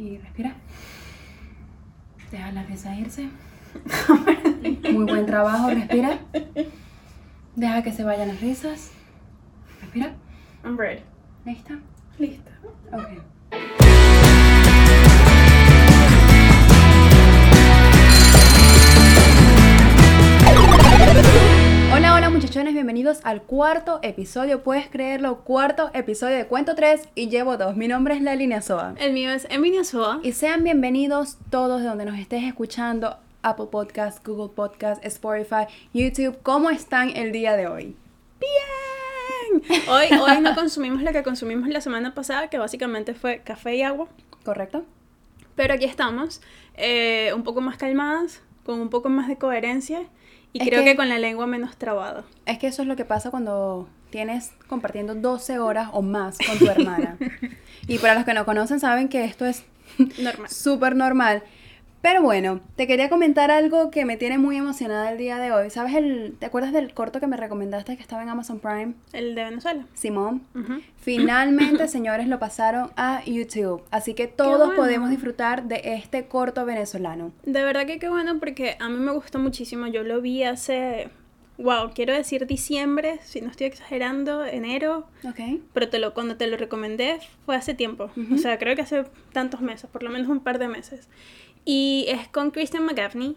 Y respira. Deja la risa irse. Muy buen trabajo, respira. Deja que se vayan las risas. Respira. I'm ready. ¿Lista? Lista. Ok. Bienvenidos al cuarto episodio, puedes creerlo, cuarto episodio de Cuento 3 y llevo dos. Mi nombre es La Línea Soa. El mío es Emilia Soa. Y sean bienvenidos todos de donde nos estés escuchando, Apple Podcast, Google Podcast, Spotify, YouTube. ¿Cómo están el día de hoy? Bien. Hoy, hoy no consumimos lo que consumimos la semana pasada, que básicamente fue café y agua. ¿Correcto? Pero aquí estamos, eh, un poco más calmadas, con un poco más de coherencia y Es creo que- que... con la lengua menos trabada. Es que eso es lo que pasa cuando tienes compartiendo 12 horas o más con tu hermana. y para los que no conocen saben que esto es Normal. súper normal. Pero bueno, te quería comentar algo que me tiene muy emocionada el día de hoy. ¿Sabes el, te acuerdas del corto que me recomendaste que estaba en Amazon Prime? El de Venezuela. Simón. Finalmente, señores, lo pasaron a YouTube. Así que todos bueno. podemos disfrutar de este corto venezolano. De verdad que qué bueno porque a mí me gustó muchísimo. Yo lo vi hace, wow, quiero decir diciembre, si no estoy exagerando, enero. Ok. Pero te lo, cuando te lo recomendé fue hace tiempo. O sea, creo que hace tantos meses, por lo menos un par de meses. Y es con Christian McGavney.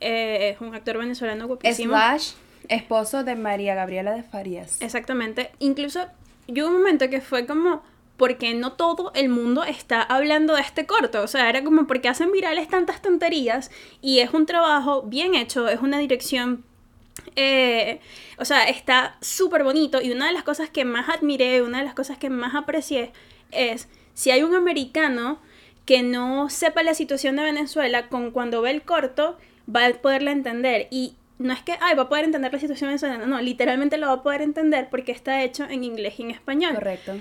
eh, es un actor venezolano guapísimo. Slash, esposo de María Gabriela de Farías. Exactamente. Incluso yo hubo un momento que fue como, porque no todo el mundo está hablando de este corto? O sea, era como porque hacen virales tantas tonterías y es un trabajo bien hecho, es una dirección... eh, o sea, está súper bonito y una de las cosas que más admiré, una de las cosas que más aprecié es si hay un americano que no sepa la situación de Venezuela, con cuando ve el corto va a poderla entender. Y no es que, ay, va a poder entender la situación venezolana, no, literalmente lo va a poder entender porque está hecho en inglés y en español. Correcto.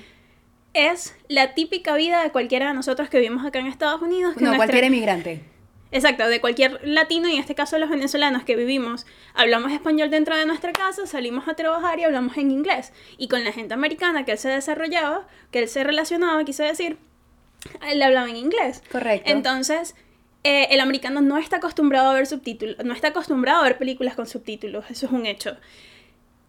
Es la típica vida de cualquiera de nosotros que vivimos acá en Estados Unidos. que No, nuestra- cualquier emigrante. Exacto, de cualquier latino y en este caso los venezolanos que vivimos, hablamos español dentro de nuestra casa, salimos a trabajar y hablamos en inglés. Y con la gente americana que él se desarrollaba, que él se relacionaba, quise decir, él hablaba en inglés. Correcto. Entonces, eh, el americano no está acostumbrado a ver subtítulos, no está acostumbrado a ver películas con subtítulos, eso es un hecho.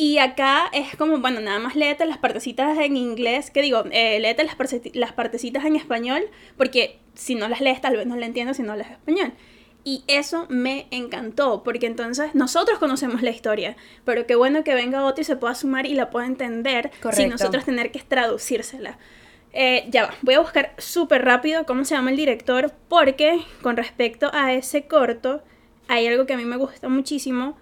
Y acá es como, bueno, nada más léete las partecitas en inglés, que digo, eh, léete las, las partecitas en español, porque si no las lees tal vez no la entiendes si no lees español. Y eso me encantó, porque entonces nosotros conocemos la historia, pero qué bueno que venga otro y se pueda sumar y la pueda entender sin Correcto. nosotros tener que traducírsela. Eh, ya va, voy a buscar súper rápido cómo se llama el director, porque con respecto a ese corto, hay algo que a mí me gusta muchísimo.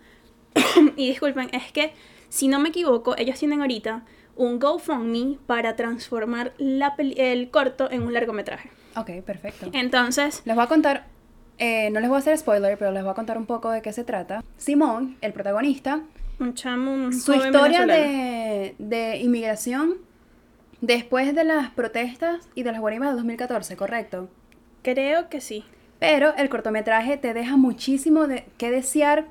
y disculpen, es que, si no me equivoco, ellos tienen ahorita un GoFundMe para transformar la el corto en un largometraje. Ok, perfecto. Entonces, Les voy a contar, eh, no les voy a hacer spoiler, pero les voy a contar un poco de qué se trata. Simón, el protagonista, un chamo, un su joven historia de, de inmigración después de las protestas y de las guarimbas de 2014, ¿correcto? Creo que sí. Pero el cortometraje te deja muchísimo de que desear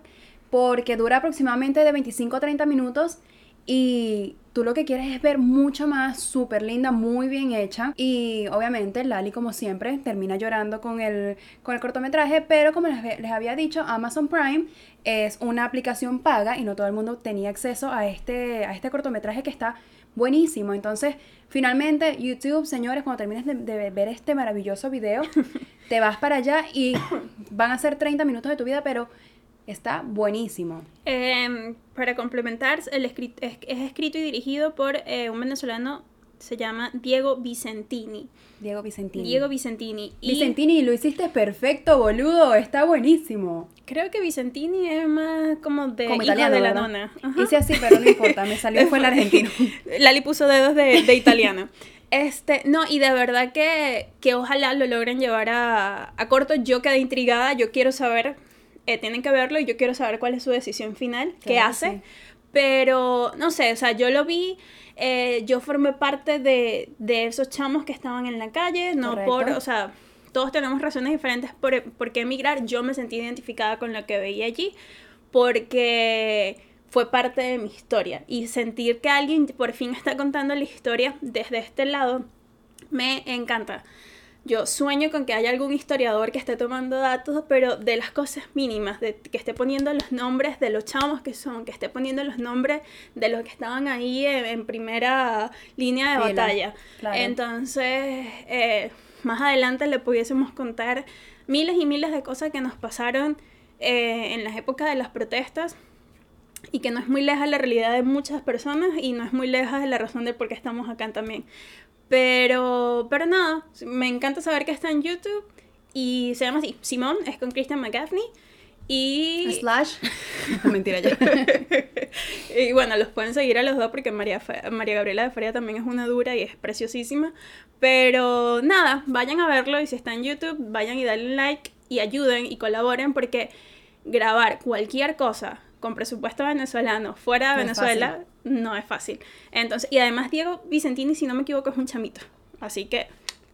porque dura aproximadamente de 25 a 30 minutos y tú lo que quieres es ver mucho más, súper linda, muy bien hecha. Y obviamente Lali, como siempre, termina llorando con el, con el cortometraje, pero como les, les había dicho, Amazon Prime es una aplicación paga y no todo el mundo tenía acceso a este, a este cortometraje que está buenísimo. Entonces, finalmente, YouTube, señores, cuando termines de, de ver este maravilloso video, te vas para allá y van a ser 30 minutos de tu vida, pero está buenísimo. Em, para complementar, el escrit- es, es escrito y dirigido por eh, un venezolano, se llama Diego Vicentini. Diego Vicentini. Diego Vicentini. Y Vicentini, lo hiciste perfecto, boludo, está buenísimo. creo que Vicentini es más como de Como italiano, de la ¿verdad? nona. Ajá. Hice así, pero no importa, me salió fue el argentino. Lali puso dedos de, de italiano. Este, no, y de verdad que, que ojalá lo logren llevar a, a corto. Yo quedé intrigada, yo quiero saber, eh, tienen que verlo y yo quiero saber cuál es su decisión final, qué que hace. sí. Pero, no sé, o sea, yo lo vi, eh, yo formé parte de, de esos chamos que estaban en la calle, no por, Correcto. o sea, todos tenemos razones diferentes por, por qué emigrar. Yo me sentí identificada con lo que veía allí porque fue parte de mi historia. Y sentir que alguien por fin está contando la historia desde este lado me encanta. Yo sueño con que haya algún historiador que esté tomando datos, pero de las cosas mínimas, de que esté poniendo los nombres de los chamos que son, que esté poniendo los nombres de los que estaban ahí en, primera línea de batalla. Entonces, eh, más adelante le pudiésemos contar miles y miles de cosas que nos pasaron eh, en las épocas de las protestas y que no es muy leja la realidad de muchas personas y no es muy leja de la razón de por qué estamos acá también. Pero, pero nada, me encanta saber que está en YouTube y se llama así, Simón, es con Christian McGaffney. Y... Slash. Mentira ya. y bueno, los pueden seguir a los dos porque María, María Gabriela de Feria también es una dura y es preciosísima. Pero nada, vayan a verlo y si está en YouTube, vayan y denle like y ayuden y colaboren porque grabar cualquier cosa con presupuesto venezolano fuera de Venezuela no es fácil. Entonces, y además Diego Vicentini, si no me equivoco, es un chamito. Así que,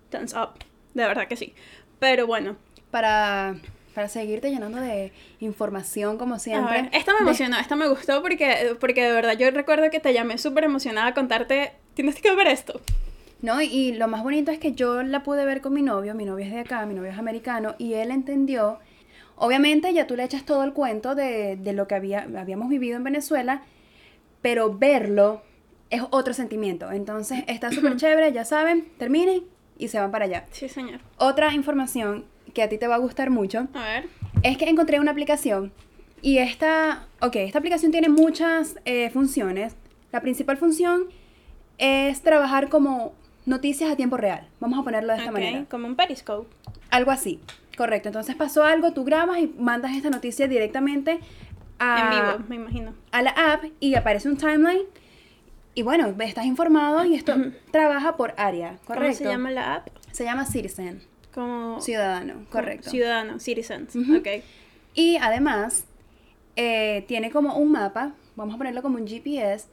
thumbs up. De verdad que sí. Pero bueno. Para, para seguirte llenando de información como siempre. esta me emocionó, esta me gustó porque, porque de verdad yo recuerdo que te llamé súper emocionada a contarte, tienes que ver esto. No, y lo más bonito es que yo la pude ver con mi novio, mi novio es de acá, mi novio es americano, y él entendió Obviamente ya tú le echas todo el cuento de, lo que había, habíamos vivido en Venezuela, pero verlo es otro sentimiento. Entonces está súper chévere, ya saben, terminen y se van para allá. Sí, señor. Otra información que a ti te va a gustar mucho. A ver. Es que encontré una aplicación y esta, ok, esta aplicación tiene muchas eh, funciones. La principal función es trabajar como noticias a tiempo real. Vamos a ponerlo de esta manera. Como un Periscope. Algo así. Correcto, entonces pasó algo, tú grabas y mandas esta noticia directamente a, en vivo, me imagino. a la app y aparece un timeline y bueno, estás informado y esto trabaja por área, correcto. ¿Cómo se llama la app? Se llama Citizen. Como ciudadano, correcto. Ciudadano, citizens, ok. Y además eh, tiene como un mapa, vamos a ponerlo como un GPS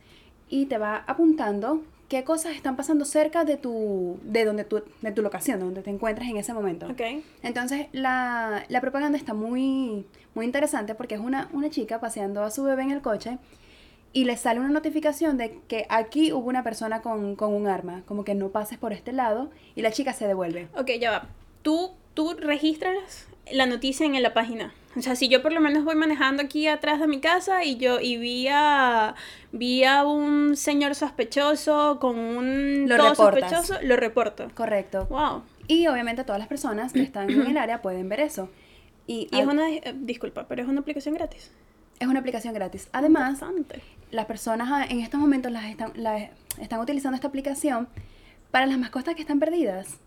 y te va apuntando qué cosas están pasando cerca de tu, de donde tu, de tu locación, donde te encuentras en ese momento. Okay. Entonces, la, la, propaganda está muy, muy interesante porque es una, una chica paseando a su bebé en el coche y le sale una notificación de que aquí hubo una persona con, con un arma, como que no pases por este lado y la chica se devuelve. Ok, ya va. Tú, tú registras la noticia en la página. O sea, si yo por lo menos voy manejando aquí atrás de mi casa y yo y vi a, vi a un señor sospechoso con un lo sospechoso, lo reporto. Correcto. Wow. Y obviamente todas las personas que están en el área pueden ver eso. Y, es una, eh, disculpa, pero es una aplicación gratis. Es una aplicación gratis. Además, las personas ah, en estos momentos las están, están utilizando esta aplicación para las mascotas que están perdidas.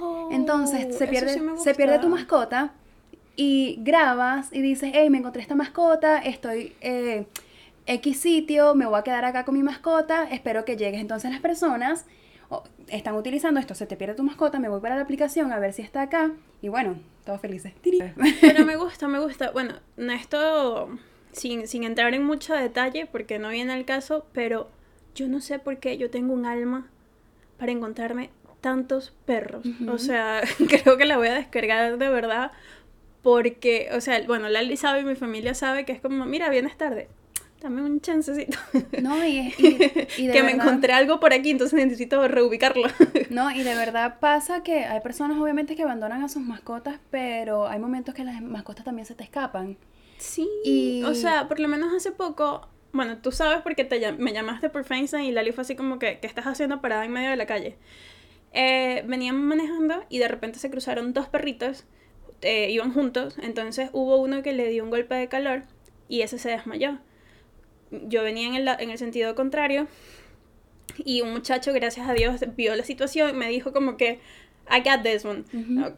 Oh, Entonces, se pierde, se pierde tu mascota y grabas y dices, hey, me encontré esta mascota, estoy eh, X sitio, me voy a quedar acá con mi mascota, espero que llegues. Entonces las personas están utilizando esto, se te pierde tu mascota, me voy para la aplicación a ver si está acá y bueno, todos felices. Pero me gusta, me gusta. Bueno, esto sin, sin entrar en mucho detalle porque no viene al caso, pero yo no sé por qué yo tengo un alma para encontrarme tantos perros. O sea, creo que la voy a descargar de verdad porque, o sea, bueno, Lali sabe y mi familia sabe que es como, mira, vienes tarde. Dame un chancecito. No, y, que me encontré algo por aquí, entonces necesito reubicarlo. No, y de verdad pasa que hay personas obviamente que abandonan a sus mascotas, pero hay momentos que las mascotas también se te escapan. Sí. Y... O sea, por lo menos hace poco, bueno, tú sabes porque te, me llamaste por FaceTime y Lali fue así como que, ¿qué estás haciendo parada en medio de la calle? Eh, veníamos manejando y de repente se cruzaron dos perritos eh, iban juntos, entonces hubo uno que le dio un golpe de calor y ese se desmayó. Yo venía en el, en el sentido contrario y un muchacho, gracias a Dios, vio la situación y me dijo como que, I got this one.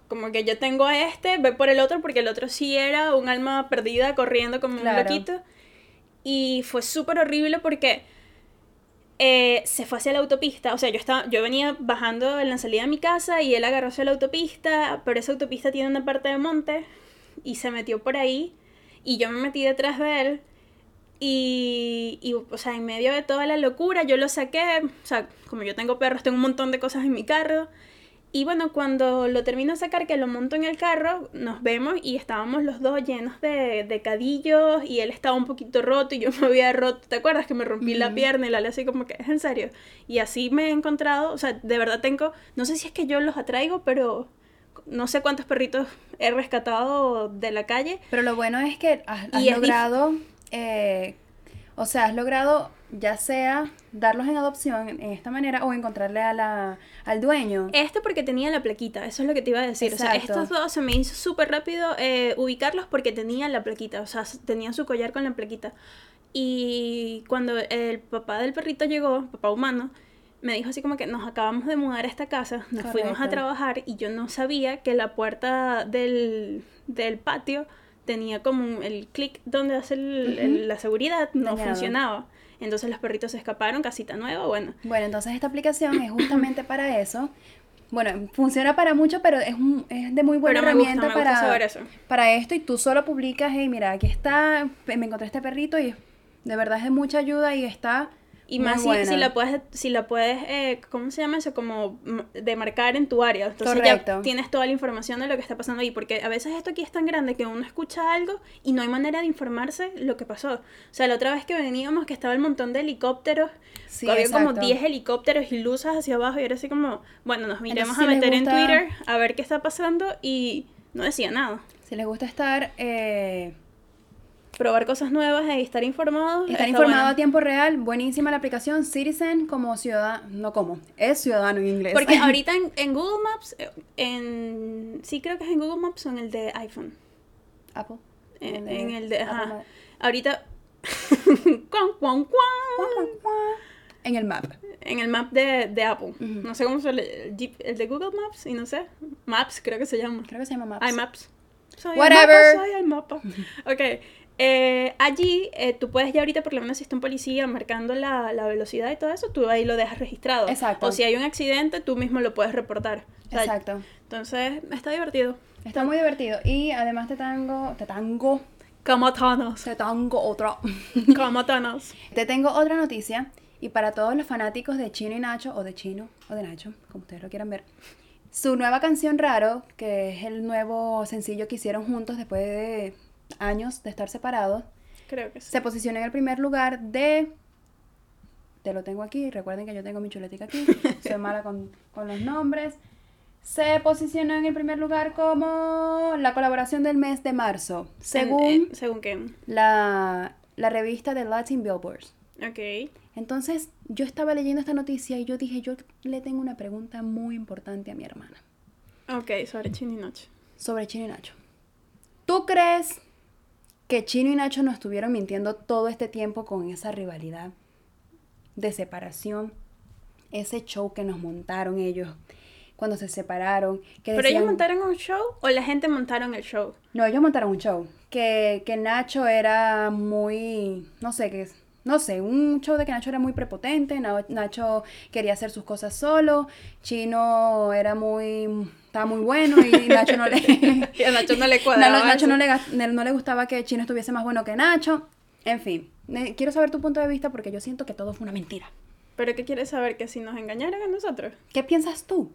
Como que yo tengo a este, ve por el otro, porque el otro sí era un alma perdida corriendo como un loquito. Y fue súper horrible porque eh, se fue hacia la autopista, o sea, yo, estaba, yo venía bajando en la salida de mi casa y él agarró hacia la autopista, pero esa autopista tiene una parte de monte y se metió por ahí y yo me metí detrás de él y, y, o sea, en medio de toda la locura yo lo saqué, o sea, como yo tengo perros, tengo un montón de cosas en mi carro y bueno, cuando lo termino de sacar, que lo monto en el carro, nos vemos y estábamos los dos llenos de, de cadillos y él estaba un poquito roto y yo me había roto. ¿Te acuerdas que me rompí la pierna y la le así como que es en serio? Y así me he encontrado, o sea, de verdad tengo, no sé si es que yo los atraigo, pero no sé cuántos perritos he rescatado de la calle. Pero lo bueno es que has, logrado, eh, o sea, has logrado ya sea darlos en adopción en esta manera o encontrarle a la, al dueño. Este porque tenía la plaquita, eso es lo que te iba a decir. O sea, estos dos se me hizo súper rápido eh, ubicarlos porque tenían la plaquita, o sea, tenían su collar con la plaquita. Y cuando el papá del perrito llegó, papá humano, me dijo así como que nos acabamos de mudar a esta casa, nos fuimos a trabajar y yo no sabía que la puerta del, del patio tenía como un- el clic donde hace el- el- la seguridad, no Dañado. funcionaba. Entonces los perritos se escaparon, casita nueva, bueno. Bueno, entonces esta aplicación es justamente para eso. Bueno, funciona para mucho, pero es, un- es de muy buena Pero me gusta, herramienta gusta para, saber eso. para esto y tú solo publicas, hey, mira, aquí está, me encontré este perrito y de verdad es de mucha ayuda y está Y más si, si la puedes, si la puedes eh, ¿cómo se llama eso? Como mm, demarcar en tu área. Entonces Correcto. ya tienes toda la información de lo que está pasando ahí. Porque a veces esto aquí es tan grande que uno escucha algo y no hay manera de informarse lo que pasó. O sea, la otra vez que veníamos que estaba el montón de helicópteros. Sí, había como exacto. 10 helicópteros y luces hacia abajo y era así como, bueno, nos miremos Entonces, a si meter en Twitter a ver qué está pasando y no decía nada. Si les gusta estar, eh, Probar cosas nuevas e estar informados. estar informado a tiempo real, buenísima la aplicación Citizen como ciudadano, no como, es ciudadano en inglés. Porque ahorita en, en Google Maps, en sí creo que es en Google Maps o en el de iPhone. Apple. En, en el de, ajá. Ahorita, cuan, cuan, cuan. En el map. en el map de, de Apple. No sé cómo se le, el el de Google Maps y no sé, Maps creo que se llama. Creo que se llama Maps. iMaps. Soy Whatever. el mapa, soy el mapa. Ok. Eh, allí eh, tú puedes ya ahorita, por lo menos si está un policía marcando la, la velocidad y todo eso, tú ahí lo dejas registrado. Exacto. O si hay un accidente, tú mismo lo puedes reportar. O sea, Exacto. Entonces, está divertido. Está muy divertido. Y además te tango, te tango, Como te tango otra. Como te tengo otra noticia. Y para todos los fanáticos de Chino y Nacho, o de Chino, o de Nacho, como ustedes lo quieran ver. Su nueva canción Raro, que es el nuevo sencillo que hicieron juntos después de años de estar separados, Creo que sí. se posicionó en el primer lugar de... Te lo tengo aquí, recuerden que yo tengo mi chuletica aquí, soy mala con, con los nombres. Se posicionó en el primer lugar como la colaboración del mes de marzo, según En- eh, según qué. la, la revista de Latin Billboards. Ok. Entonces, yo estaba leyendo esta noticia y yo dije, yo le tengo una pregunta muy importante a mi hermana Ok, sobre Chino y Noche. sobre Chino y Nacho. ¿Tú crees que Chino y Nacho nos estuvieron mintiendo todo este tiempo con esa rivalidad de separación? Ese show que nos montaron ellos cuando se separaron. Que ¿Pero decían- ellos montaron un show o la gente montaron el show? No, ellos montaron un show. Que, que Nacho era muy. No sé qué es. No sé, un show de que Nacho era muy prepotente. Na- Nacho quería hacer sus cosas solo. Chino era muy. Estaba muy bueno y Nacho no le. Y a Nacho no le cuadraba no, Nacho no le, ga- no le gustaba que Chino estuviese más bueno que Nacho. En fin, quiero saber tu punto de vista porque yo siento que todo fue una mentira. ¿Pero qué quieres saber? ¿Que si nos engañaron a nosotros? ¿Qué piensas tú?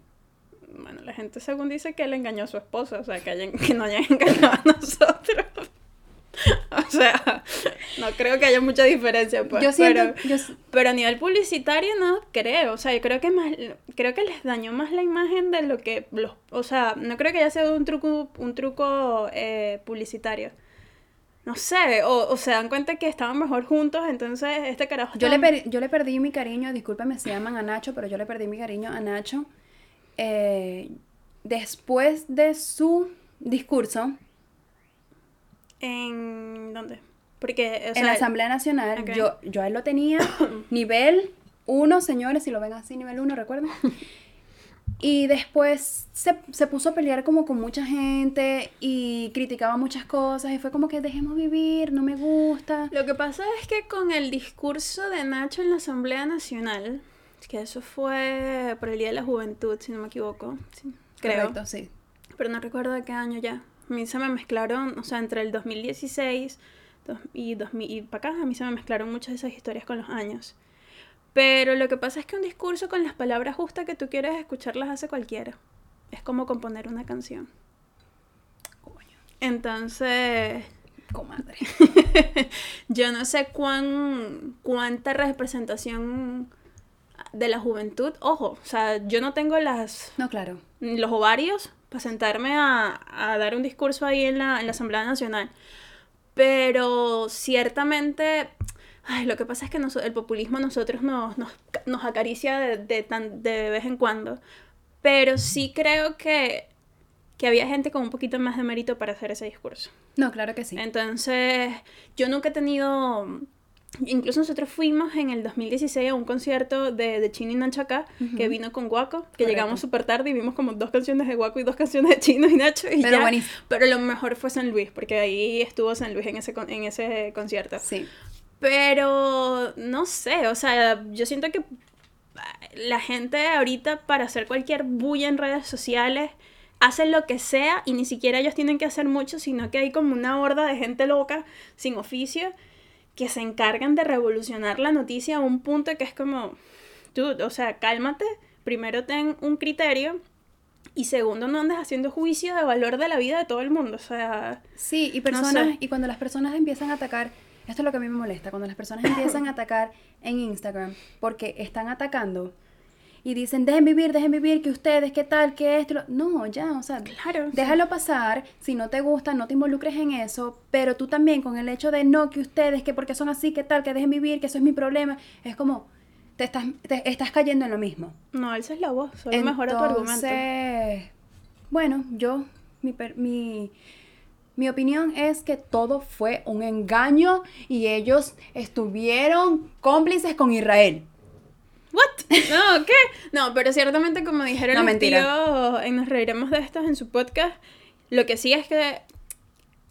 Bueno, la gente según dice que él engañó a su esposa, o sea, que, hayan- que no hayan engañado a nosotros. o sea, no creo que haya mucha diferencia, pues. yo siento. pero, yo pero a nivel publicitario no creo, o sea, yo creo que más, creo que les dañó más la imagen de lo que los, o sea, no creo que haya sido un truco, un truco eh, publicitario. No sé, o, o se dan cuenta que estaban mejor juntos, entonces este carajo Yo le, per- yo le perdí mi cariño, discúlpame si llaman a Nacho, pero yo le perdí mi cariño a Nacho eh, después de su discurso ¿En dónde? Porque, o en la Asamblea Nacional. Yo, yo a él lo tenía nivel 1, señores, si lo ven así, nivel 1, recuerden. Y después se, se puso a pelear como con mucha gente y criticaba muchas cosas y fue como que dejemos vivir, no me gusta. Lo que pasa es que con el discurso de Nacho en la Asamblea Nacional, que eso fue por el Día de la Juventud, si no me equivoco, sí, creo, Correcto, sí. pero no recuerdo de qué año ya. A mí se me mezclaron, o sea, entre el 2016 dos- y, 2000, y para acá, a mí se me mezclaron muchas de esas historias con los años. Pero lo que pasa es que un discurso con las palabras justas que tú quieres escucharlas hace cualquiera. Es como componer una canción. Entonces, comadre. yo no sé cuán, cuánta representación de la juventud. Ojo, o sea, yo no tengo las No, claro. los ovarios para sentarme a, a, dar un discurso ahí en la, en la Asamblea Nacional. Pero ciertamente, ay, lo que pasa es que el populismo a nosotros nos, nos, nos acaricia de, de, tan, de vez en cuando. Pero sí creo que, que había gente con un poquito más de mérito para hacer ese discurso. No, claro que sí. Entonces, yo nunca he tenido Incluso nosotros fuimos en el 2016 a un concierto de, de Chino y Nacho acá, que vino con Guaco, que llegamos súper tarde y vimos como dos canciones de Guaco y dos canciones de Chino y Nacho. Y pero, ya. pero lo mejor fue San Luis, porque ahí estuvo San Luis en ese, en ese concierto. Sí. Pero, no sé, o sea, yo siento que la gente ahorita para hacer cualquier bulla en redes sociales hacen lo que sea y ni siquiera ellos tienen que hacer mucho, sino que hay como una horda de gente loca sin oficio que se encargan de revolucionar la noticia a un punto que es como, tú, o sea, cálmate, primero ten un criterio y segundo no andes haciendo juicio de valor de la vida de todo el mundo, o sea... Sí, y personas, y cuando las personas empiezan a atacar, esto es lo que a mí me molesta, cuando las personas empiezan a atacar en Instagram, porque están atacando y dicen, dejen vivir, dejen vivir, que ustedes, qué tal, que esto. No, ya, o sea, claro, déjalo pasar. Si no te gusta, no te involucres en eso. Pero tú también, con el hecho de no, que ustedes, que porque son así, qué tal, que dejen vivir, que eso es mi problema, es como, te estás, te estás cayendo en lo mismo. No, esa es la voz, solo mejora tu argumento. Bueno, yo, mi, mi, mi opinión es que todo fue un engaño y ellos estuvieron cómplices con Israel. ¿What? No, ¿qué? No, pero ciertamente como dijeron no, mentira. en Nos Reiremos de Estos en su podcast, lo que sí es que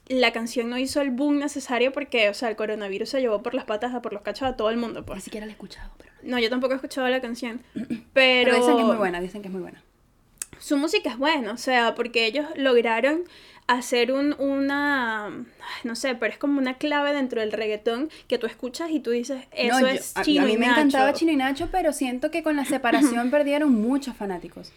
la canción no hizo el boom necesario porque, o sea, el coronavirus se llevó por las patas, a por los cachos a todo el mundo, pues. Ni siquiera la he escuchado, pero... No, yo tampoco he escuchado la canción, pero... Pero dicen que es muy buena, dicen que es muy buena. Su música es buena, o sea, porque ellos lograron hacer un, una, no sé, pero es como una clave dentro del reggaetón que tú escuchas y tú dices, eso es Chino a, a mí me encantaba Chino y Nacho, pero siento que con la separación perdieron muchos fanáticos.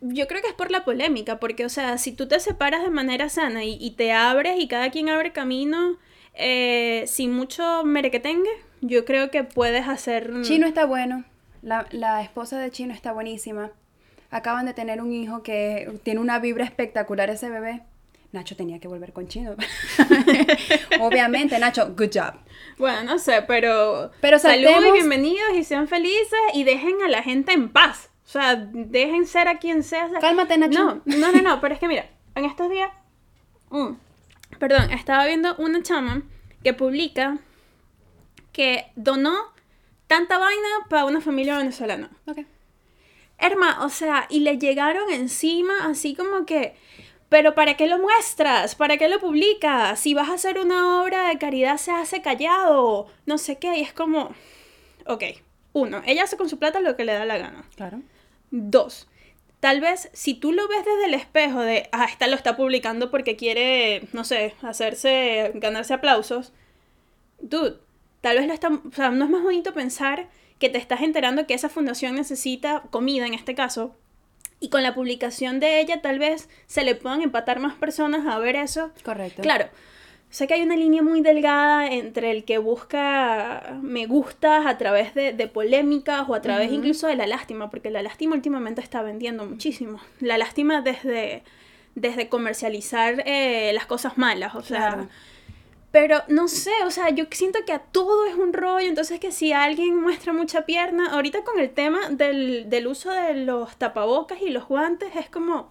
Yo creo que es por la polémica, porque, o sea, si tú te separas de manera sana y, te abres y cada quien abre camino eh, sin mucho merequetengue, yo creo que puedes hacer... Chino está bueno, la, la esposa de Chino está buenísima. Acaban de tener un hijo que tiene una vibra espectacular ese bebé. Nacho tenía que volver con Chino. Obviamente, Nacho, good job. Bueno, no sé, pero, pero saludos y bienvenidos y sean felices y dejen a la gente en paz. O sea, dejen ser a quien sea. Cálmate, Nacho. No, no, no, no, pero es que mira, en estos días, mm, perdón, estaba viendo una chama que publica que donó tanta vaina para una familia venezolana. Ok. Herma, o sea, y le llegaron encima así como que pero ¿para qué lo muestras? ¿Para qué lo publicas? Si vas a hacer una obra de caridad, se hace callado. No sé qué. Y es como. Ok. Uno, ella hace con su plata lo que le da la gana. Claro. Dos, tal vez si tú lo ves desde el espejo de, ah, esta lo está publicando porque quiere, no sé, hacerse, ganarse aplausos. Dude, tal vez lo está. O sea, no es más bonito pensar que te estás enterando que esa fundación necesita comida en este caso y con la publicación de ella tal vez se le puedan empatar más personas a ver eso. Correcto. Claro, sé que hay una línea muy delgada entre el que busca me gustas a través de, polémicas o a través incluso de la lástima, porque la lástima últimamente está vendiendo muchísimo. La lástima desde, desde comercializar eh, las cosas malas, o sea... Pero no sé, o sea, yo siento que a todo es un rollo, entonces que si alguien muestra mucha pierna, ahorita con el tema del, del uso de los tapabocas y los guantes, es como,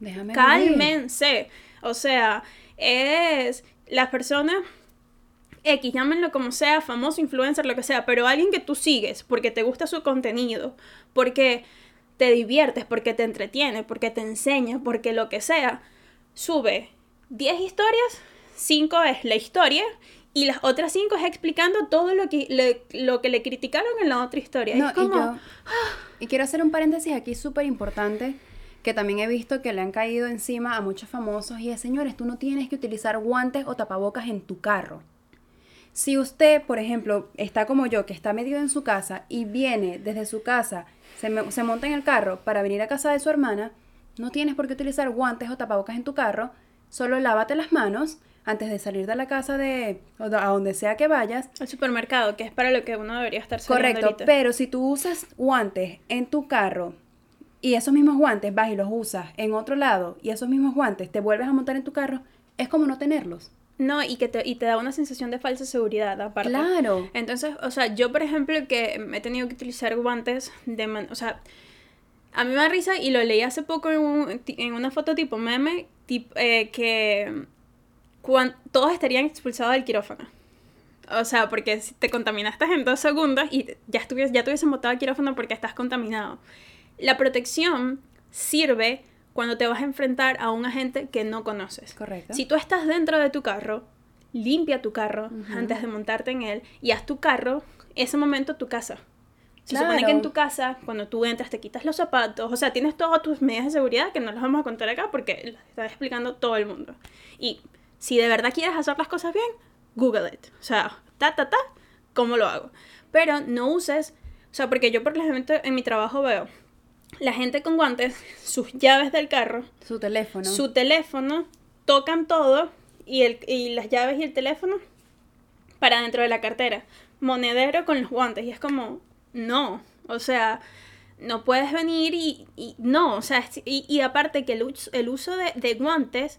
Déjame cálmense. O sea, es las personas X, llámenlo como sea, famoso, influencer, lo que sea, pero alguien que tú sigues porque te gusta su contenido, porque te diviertes, porque te entretiene, porque te enseña, porque lo que sea, sube 10 historias 5 es la historia y las otras 5 es explicando todo lo que le, lo que le criticaron en la otra historia. No, y, yo, y quiero hacer un paréntesis aquí súper importante que también he visto que le han caído encima a muchos famosos y es, señores, tú no tienes que utilizar guantes o tapabocas en tu carro. Si usted, por ejemplo, está como yo, que está medio en su casa y viene desde su casa, se, se monta en el carro para venir a casa de su hermana, no tienes por qué utilizar guantes o tapabocas en tu carro, solo lávate las manos, antes de salir de la casa de a donde sea que vayas. Al supermercado, que es para lo que uno debería estar Correcto, pero si tú usas guantes en tu carro y esos mismos guantes vas y los usas en otro lado y esos mismos guantes te vuelves a montar en tu carro, es como no tenerlos. No, y que te, y te da una sensación de falsa seguridad aparte. Claro. Entonces, o sea, yo por ejemplo que he tenido que utilizar guantes de man o sea, a mí me da risa y lo leí hace poco en, un- en una foto tipo meme tip- eh, que cuan- todos estarían expulsados del quirófano. O sea, porque si te contaminaste en dos segundos y ya estuvies, ya te hubiesen botado al quirófano porque estás contaminado. La protección sirve cuando te vas a enfrentar a un agente que no conoces. Correcto. Si tú estás dentro de tu carro, limpia tu carro antes de montarte en él y haz tu carro, ese momento tu casa. Se supone que en Claro. tu casa, cuando tú entras, te quitas los zapatos, o sea, tienes todas tus medidas de seguridad que no las vamos a contar acá porque las está explicando todo el mundo. Y si de verdad quieres hacer las cosas bien, Google it. O sea, ta, ta, ta, ¿cómo lo hago? Pero no uses, o sea, porque yo por ejemplo en mi trabajo veo la gente con guantes, sus llaves del carro, Su teléfono. su teléfono, tocan todo y, el, y las llaves y el teléfono para dentro de la cartera. Monedero con los guantes. Y es como, no. O sea, no puedes venir y, y no. O sea, y, y aparte que el, us- el uso de, de guantes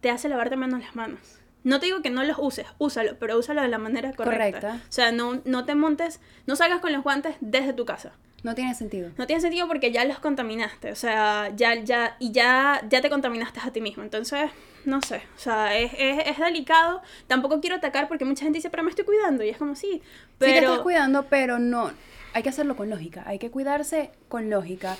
te hace lavarte menos las manos. No te digo que no los uses, úsalo, pero úsalo de la manera correcta. Correcta. O sea, no, no te montes, no salgas con los guantes desde tu casa. No tiene sentido. No tiene sentido porque ya los contaminaste, o sea, ya, ya, y ya, ya te contaminaste a ti mismo. Entonces, no sé, o sea, es, es, es delicado. Tampoco quiero atacar porque mucha gente dice, pero me estoy cuidando. Y es como, sí, Sí te pero... estás cuidando, pero no. Hay que hacerlo con lógica. Hay que cuidarse con lógica.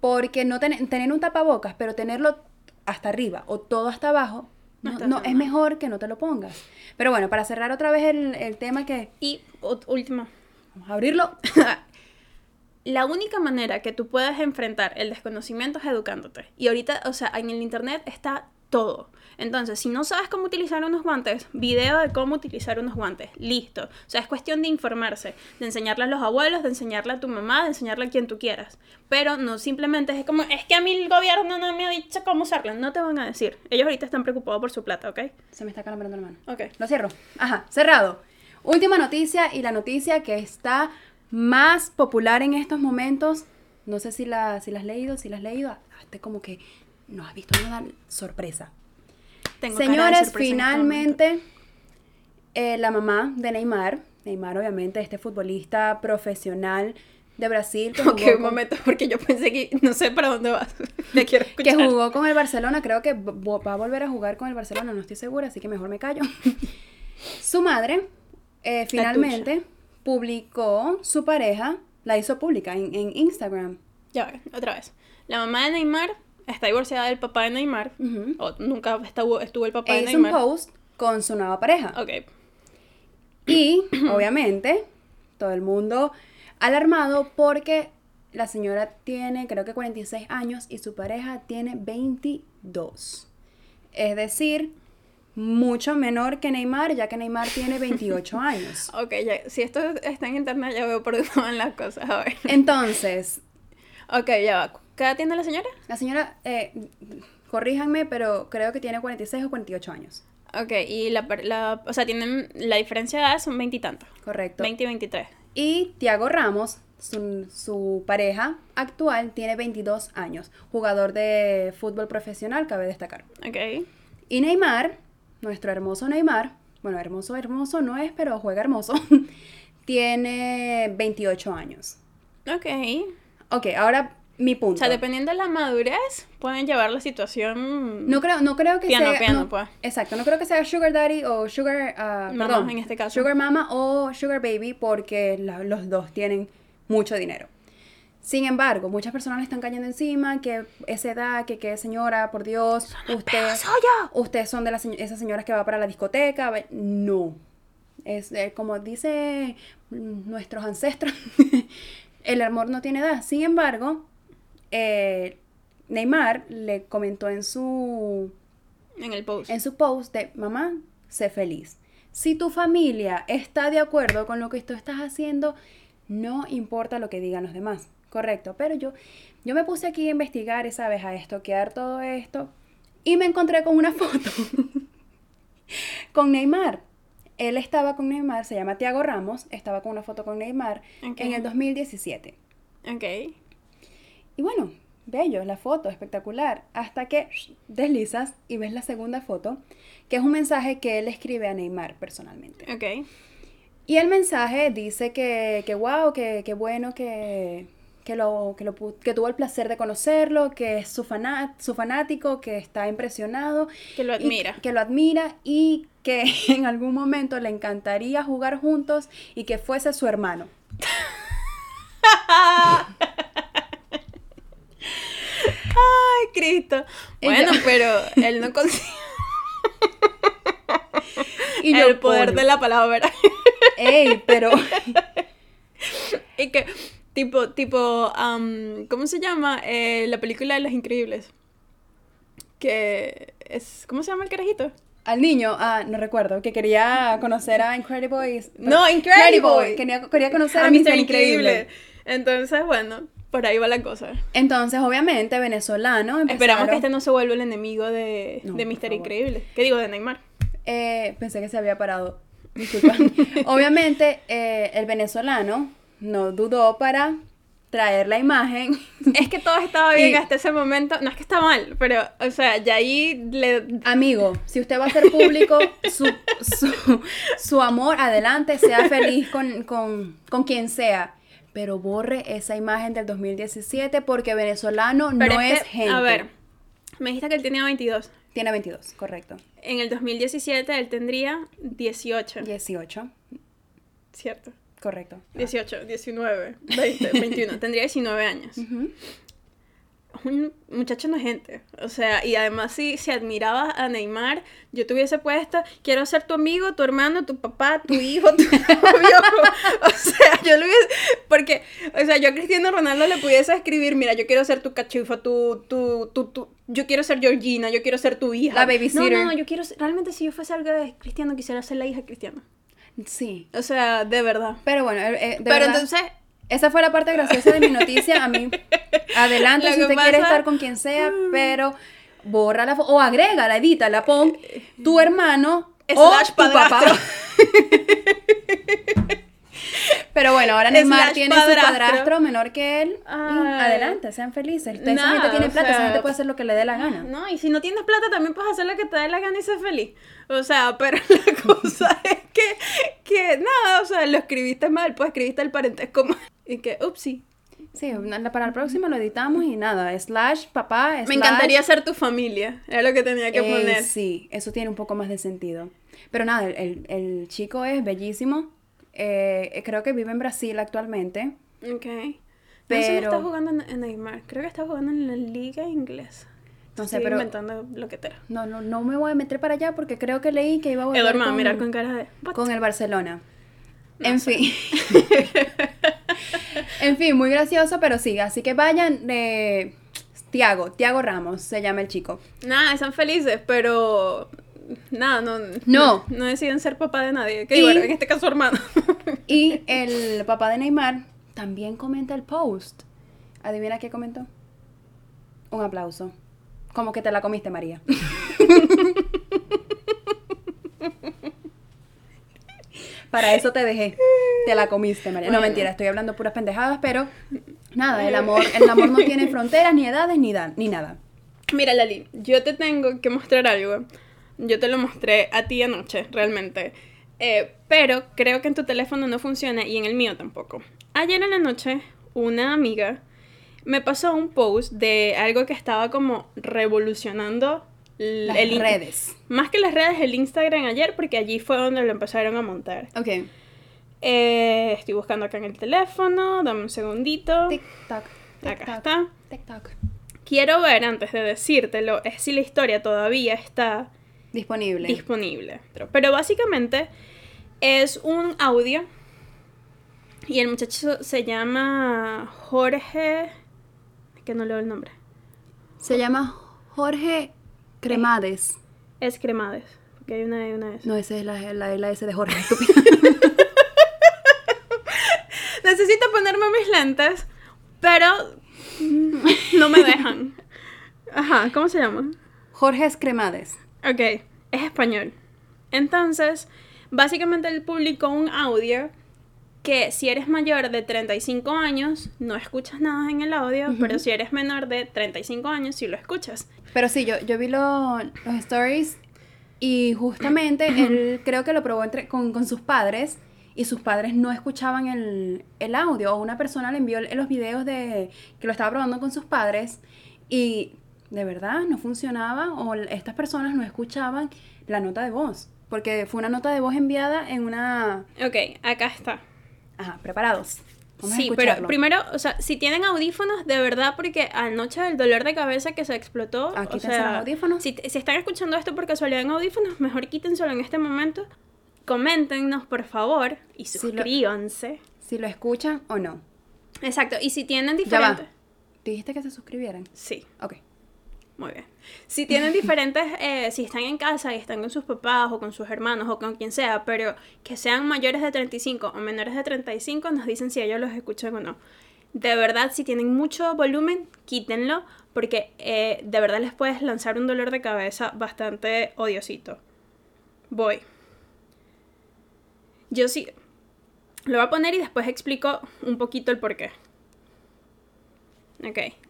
Porque no ten- tener un tapabocas, pero tenerlo hasta arriba o todo hasta abajo, No es mejor que no te lo pongas. Pero bueno, para cerrar otra vez el, el tema que... Y ú- último, Vamos a abrirlo. la única manera que tú puedes enfrentar el desconocimiento es educándote. Y ahorita, o sea, en el internet está todo. Entonces, si no sabes cómo utilizar unos guantes, video de cómo utilizar unos guantes. Listo. O sea, es cuestión de informarse, de enseñarle a los abuelos, de enseñarle a tu mamá, de enseñarle a quien tú quieras. Pero no simplemente es como, es que a mí el gobierno no me ha dicho cómo usarlo. No te van a decir. Ellos ahorita están preocupados por su plata, ¿ok? Se me está calambrando la mano. Ok. Lo cierro. Ajá, cerrado. Última noticia y la noticia que está más popular en estos momentos. No sé si la, si la has leído, si la has leído. Hasta como que no has visto nada sorpresa. Tengo Señores, sorpresa este finalmente eh, la mamá de Neymar, Neymar obviamente, este futbolista profesional de Brasil que jugó, un momento, porque yo pensé que no sé para dónde vas. Te quiero que escuchar. jugó con el Barcelona, creo que va a volver a jugar con el Barcelona, no estoy segura, así que mejor me callo. Su madre eh, finalmente publicó su pareja, la hizo pública en, en Instagram. Ya otra vez. La mamá de Neymar está divorciada del papá de Neymar. Ujú. O nunca estuvo, estuvo el papá E de hizo un Neymar. post con su nueva pareja. Ok. Y obviamente todo el mundo alarmado porque la señora tiene creo que 46 años y su pareja tiene 22. Es decir, mucho menor que Neymar, ya que Neymar tiene 28 años. Ok, ya. Si esto está en internet, ya veo por dónde van las cosas. A ver. Entonces, Ok, ya va. ¿Qué edad tiene la señora? la señora, eh, corríjanme, pero creo que tiene 46 o 48 años. Ok, y la, la o sea, tienen, la diferencia de edad son veintitantos. Correcto. 20 y 23. Y Tiago Ramos, su, su pareja actual, tiene 22 años. Jugador de fútbol profesional, cabe destacar. Ok. Y Neymar, nuestro hermoso Neymar, bueno, hermoso, hermoso no es, pero juega hermoso, tiene 28 años. Ok. Ok, ahora mi punto. O sea, dependiendo de la madurez, pueden llevar la situación... No creo, no creo que Piano, sea. piano, no, pues. Exacto, no creo que sea Sugar Daddy o Sugar. ah, Mama, perdón, en este caso. Sugar Mama o Sugar Baby porque la- los dos tienen mucho dinero. Sin embargo, muchas personas le están cayendo encima que esa edad, que, que señora, por Dios, usted, ustedes son de las esas señoras que va para la discoteca. No. Es eh, como dice mm, nuestros ancestros, el amor no tiene edad. Sin embargo, eh, Neymar le comentó en su, En el post. en su post de, mamá, sé feliz. Si tu familia está de acuerdo con lo que tú estás haciendo, no importa lo que digan los demás. Correcto, pero yo, yo me puse aquí a investigar, y, ¿sabes? A estoquear todo esto y me encontré con una foto con Neymar. Él estaba con Neymar, se llama Tiago Ramos, estaba con una foto con Neymar en el 2017. Ok. Y bueno, bello, la foto, espectacular. Hasta que deslizas y ves la segunda foto, que es un mensaje que él escribe a Neymar personalmente. Ok. Y el mensaje dice que, que wow, que, que bueno, que, que, lo, que, lo pu- que tuvo el placer de conocerlo, que es su, fana- su fanático, que está impresionado. Que lo y admira. que lo admira y que en algún momento le encantaría jugar juntos y que fuese su hermano. Ay, Cristo. Bueno, yo- pero él no consigue Y el yo, poder "Pone". de la palabra. Ey, pero... y que, tipo, tipo, am, ¿cómo se llama? Eh, la película de Los Increíbles. Que es, ¿cómo se llama el carajito? Al niño, ah, no recuerdo, que quería conocer a Incrediboy. No, Incrediboy. Quería, quería conocer a, A Mr. Mr. Increíble. Increíble. Entonces, bueno, por ahí va la cosa. Entonces, obviamente, venezolano. Esperamos que este no se vuelva el enemigo de, No, de favor. Increíble. ¿Qué digo? De Neymar. Eh, pensé que se había parado. Disculpa. Obviamente, eh, el venezolano no dudó para traer la imagen. Es que todo estaba bien Y- hasta ese momento. No es que está mal, pero, o sea, ya ahí le. Amigo, si usted va a hacer público su, su, su amor, adelante, sea feliz con, con, con quien sea. Pero borre esa imagen del 2017 porque venezolano Pero no es, que, gente. A ver, me dijiste que él tenía 22. Tiene 22, correcto. En el 2017 él tendría 18. 18, ¿Cierto? Correcto. 18, 19, 20, 21. tendría 19 años. Ujú. Un muchacho no es gente. O sea, y además si, si admirabas a Neymar, yo te hubiese puesto, quiero ser tu amigo, tu hermano, tu papá, tu hijo, tu novio. o sea, yo lo hubiese... Porque, o sea, yo a Cristiano Ronaldo le pudiese escribir, mira, yo quiero ser tu cachufa, tu, tu, tu, tu, yo quiero ser Georgina, yo quiero ser tu hija. La babysitter. No, no, no, yo quiero realmente si yo fuese algo de Cristiano, quisiera ser la hija de Cristiano. Sí. O sea, de verdad. Pero bueno, eh, eh, de Pero verdad, entonces, esa fue la parte graciosa de mi noticia. A mí, adelante si usted quiere estar con quien sea, pero borra la foto o agrégala, edítala, pon tu hermano o Slash tu papá. Pero bueno, ahora Neymar tiene su padrastro. menor que él. Ay. adelante, sean felices. Esa Nada, gente tiene o plata, esa sea, gente puede hacer lo que le dé la gana. No, y si no tienes plata también puedes hacer lo que te dé la gana y ser feliz. O sea, pero la cosa es que, que nada, o sea, lo escribiste mal, pues escribiste el parentesco mal. Y que, upsi. Sí, para el próximo lo editamos y nada, slash papá, Me slash- encantaría ser tu familia. Era lo que tenía que Eh, poner. Sí, eso tiene un poco más de sentido. Pero nada, el, el- chico es bellísimo. Eh, creo que vive en Brasil actualmente. Ok. No Pero- sé, está jugando en, en Neymar. Creo que está jugando en la liga inglesa. No sé, Estoy pero- inventando lo que te era. No, no, no me voy a meter para allá porque creo que leí que iba a volver Eduardo con, mirar con cara de. "What?". con el Barcelona. No en sé. fin. en fin, muy gracioso, pero sí. Así que vayan. Eh, Tiago, Tiago Ramos se llama el chico. Nada, están felices, pero. Nada, no. No. No, deciden ser papá de nadie. Que Y- bueno, en este caso hermano. Y el papá de Neymar también comenta el post. ¿Adivina qué comentó? Un aplauso. Como que te la comiste, María. Para eso te dejé. Te la comiste, María. No, mentira, estoy hablando puras pendejadas, pero nada, el amor, el amor no tiene fronteras, ni edades, ni, da- ni nada. Mira, Lali, yo te tengo que mostrar algo. Yo te lo mostré a ti anoche, realmente. Eh, pero creo que en tu teléfono no funciona y en el mío tampoco. Ayer en la noche, una amiga me pasó un post de algo que estaba como revolucionando Las el redes. Más que las redes, el Instagram ayer, porque allí fue donde lo empezaron a montar. Ok. Eh, estoy buscando acá en el teléfono, dame un segundito. Tic-tac. Acá está. Tic-tac. Quiero ver antes de decírtelo, es si la historia todavía está Disponible. disponible. Pero básicamente es un audio y el muchacho se llama Jorge. Que no leo el nombre. Se llama Jorge Cremades. Es Cremades. Porque hay una, hay una S. No, esa es la, la, la S de Jorge. Necesito ponerme mis lentes, pero no me dejan. Ajá, ¿cómo se llama? Jorge Cremades. Ok, es español. Entonces, básicamente él publicó un audio que si eres mayor de 35 años, no escuchas nada en el audio, pero si eres menor de 35 años, sí lo escuchas. Pero sí, yo, yo vi lo- los stories y justamente él creo que lo probó entre, con, con sus padres y sus padres no escuchaban el, el audio. O una persona le envió los videos de que lo estaba probando con sus padres y de verdad no funcionaba o estas personas no escuchaban la nota de voz. Porque fue una nota de voz enviada en una... Ok, acá está. Ajá, preparados. Vamos a sí, pero primero, o sea, si tienen audífonos, de verdad, porque anoche el dolor de cabeza que se explotó. Ah, o sea, audífonos. Si, si están escuchando esto por casualidad en audífonos, mejor quítenselo en este momento. Coméntenos, por favor, y lo- suscríbanse. Si lo escuchan o no. Exacto, y si tienen diferentes. Dijiste que se suscribieran. Sí, Ok. muy bien. Si tienen diferentes, eh, si están en casa y están con sus papás o con sus hermanos o con quien sea, pero que sean mayores de 35 o menores de 35, nos dicen si ellos los escuchan o no. De verdad, si tienen mucho volumen, quítenlo, porque eh, de verdad les puedes lanzar un dolor de cabeza bastante odiosito. Voy. Yo sí. Lo voy a poner y después explico un poquito el porqué. Ok.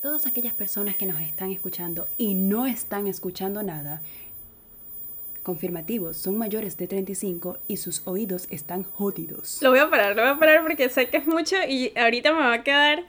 Todas aquellas personas que nos están escuchando y no están escuchando nada, confirmativos, son mayores de 35 y sus oídos están jodidos. Lo voy a parar, lo voy a parar porque sé que es mucho y ahorita me va a quedar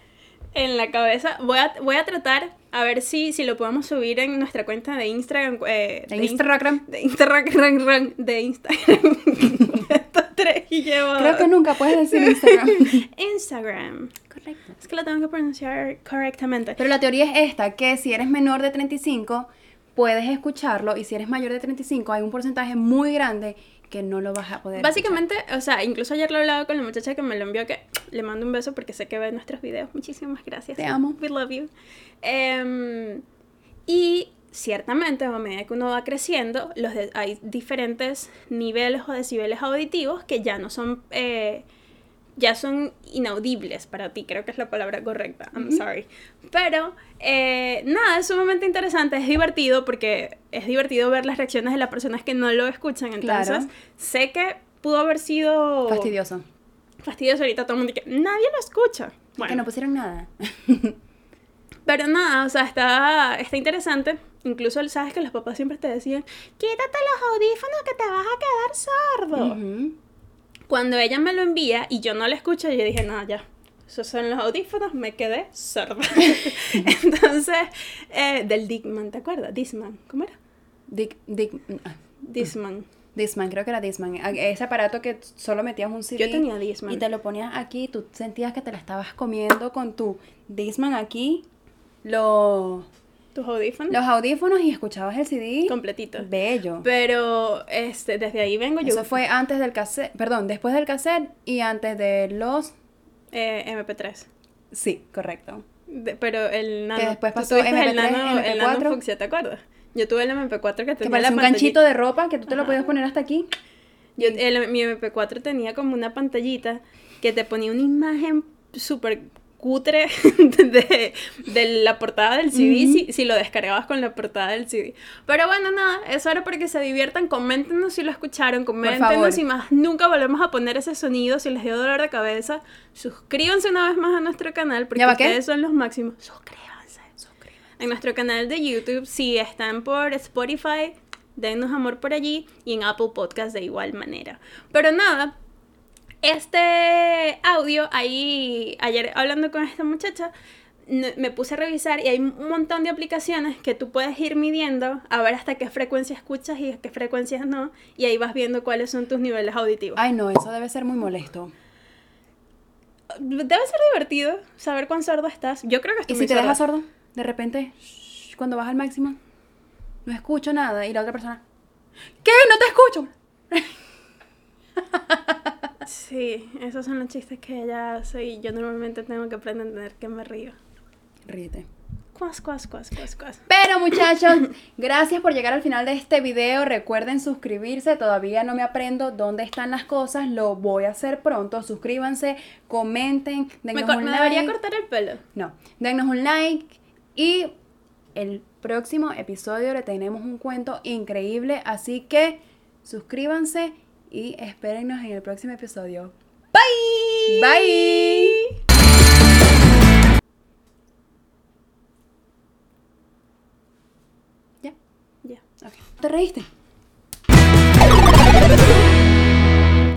en la cabeza. Voy a, voy a tratar a ver si, si lo podemos subir en nuestra cuenta de Instagram. eh, De in- Instagram. De Instagram. De Instagram. Estos tres y llevo. Creo que nunca puedes decir Instagram. Instagram. Correcto. Es que lo tengo que pronunciar correctamente. Pero la teoría es esta, que si eres menor de 35, puedes escucharlo y si eres mayor de 35, hay un porcentaje muy grande que no lo vas a poder Básicamente, o sea, incluso ayer lo he hablado con la muchacha que me lo envió, que le mando un beso porque sé que ve nuestros videos. Muchísimas gracias. Te amo. We love you. Em, y ciertamente, a medida que uno va creciendo, los de- hay diferentes niveles o decibeles auditivos que ya no son... eh, ya son inaudibles para ti, creo que es la palabra correcta, I'm sorry. Pero, eh, nada, es sumamente interesante, es divertido porque es divertido ver las reacciones de las personas que no lo escuchan, entonces Claro. sé que pudo haber sido Fastidioso. fastidioso ahorita todo el mundo que nadie lo escucha. Bueno, Que no pusieron nada. pero nada, o sea, está, está interesante. Incluso sabes que los papás siempre te decían, quítate los audífonos que te vas a quedar sordo. Cuando ella me lo envía y yo no lo escucho, yo dije, no, ya. Esos son los audífonos, me quedé sorda. Entonces, eh, del Dickman, ¿te acuerdas? Disman, ¿cómo era? Dick, Dick, ah, Disman. Disman, creo que era Disman. A- Ese aparato que solo metías un CD. Yo tenía Discman. Y te lo ponías aquí, tú sentías que te la estabas comiendo con tu Disman aquí, lo- ¿Tus audífonos? los audífonos y escuchabas el CD. Completito. Bello. Pero, este, desde ahí vengo yo. Eso fue antes del cassette, perdón, después del cassette y antes de los... eh, MP3. Sí, correcto. De- pero el nano. después tú pasó tuviste MP3, el nano, el nano MP4. fucsia, ¿te acuerdas? Yo tuve el MP4 que Que tenía parece la un ganchito de ropa que tú te lo podías poner hasta aquí. Yo, el- mi MP4 tenía como una pantallita que te ponía una imagen súper cutre de, de la portada del CD si, si lo descargabas con la portada del CD. Pero bueno, nada, eso era para que se diviertan. Coméntenos si lo escucharon, coméntenos si más nunca volvemos a poner ese sonido, si les dio dolor de cabeza. Suscríbanse una vez más a nuestro canal porque ¿Ya va qué? ustedes son los máximos. Suscríbanse. En nuestro canal de YouTube, si están por Spotify, dennos amor por allí y en Apple Podcast de igual manera. Pero nada, este audio, ahí, ayer hablando con esta muchacha, me puse a revisar y hay un montón de aplicaciones que tú puedes ir midiendo a ver hasta qué frecuencia escuchas y a qué frecuencias no, y ahí vas viendo cuáles son tus niveles auditivos. Ay, no, eso debe ser muy molesto. Debe ser divertido saber cuán sordo estás. Yo creo que estoy ¿Y muy si te sorda. dejas sordo? De repente, shh, cuando vas al máximo, no escucho nada y la otra persona, ¿qué? No te escucho. Sí, esos son los chistes que ella hace y yo normalmente tengo que aprender a entender que me río. Ríete. Cuas, cuas, cuas, cuas, cuas. Pero muchachos, gracias por llegar al final de este video. Recuerden suscribirse. Todavía no me aprendo dónde están las cosas. Lo voy a hacer pronto. Suscríbanse, comenten, ¿Me, dennos cor- un me like. debería cortar el pelo? No, dennos un like y el próximo episodio le tenemos un cuento increíble, así que suscríbanse y espérennos en el próximo episodio. Bye. Bye. ¿Ya? Ya. Ok. ¿Te reíste?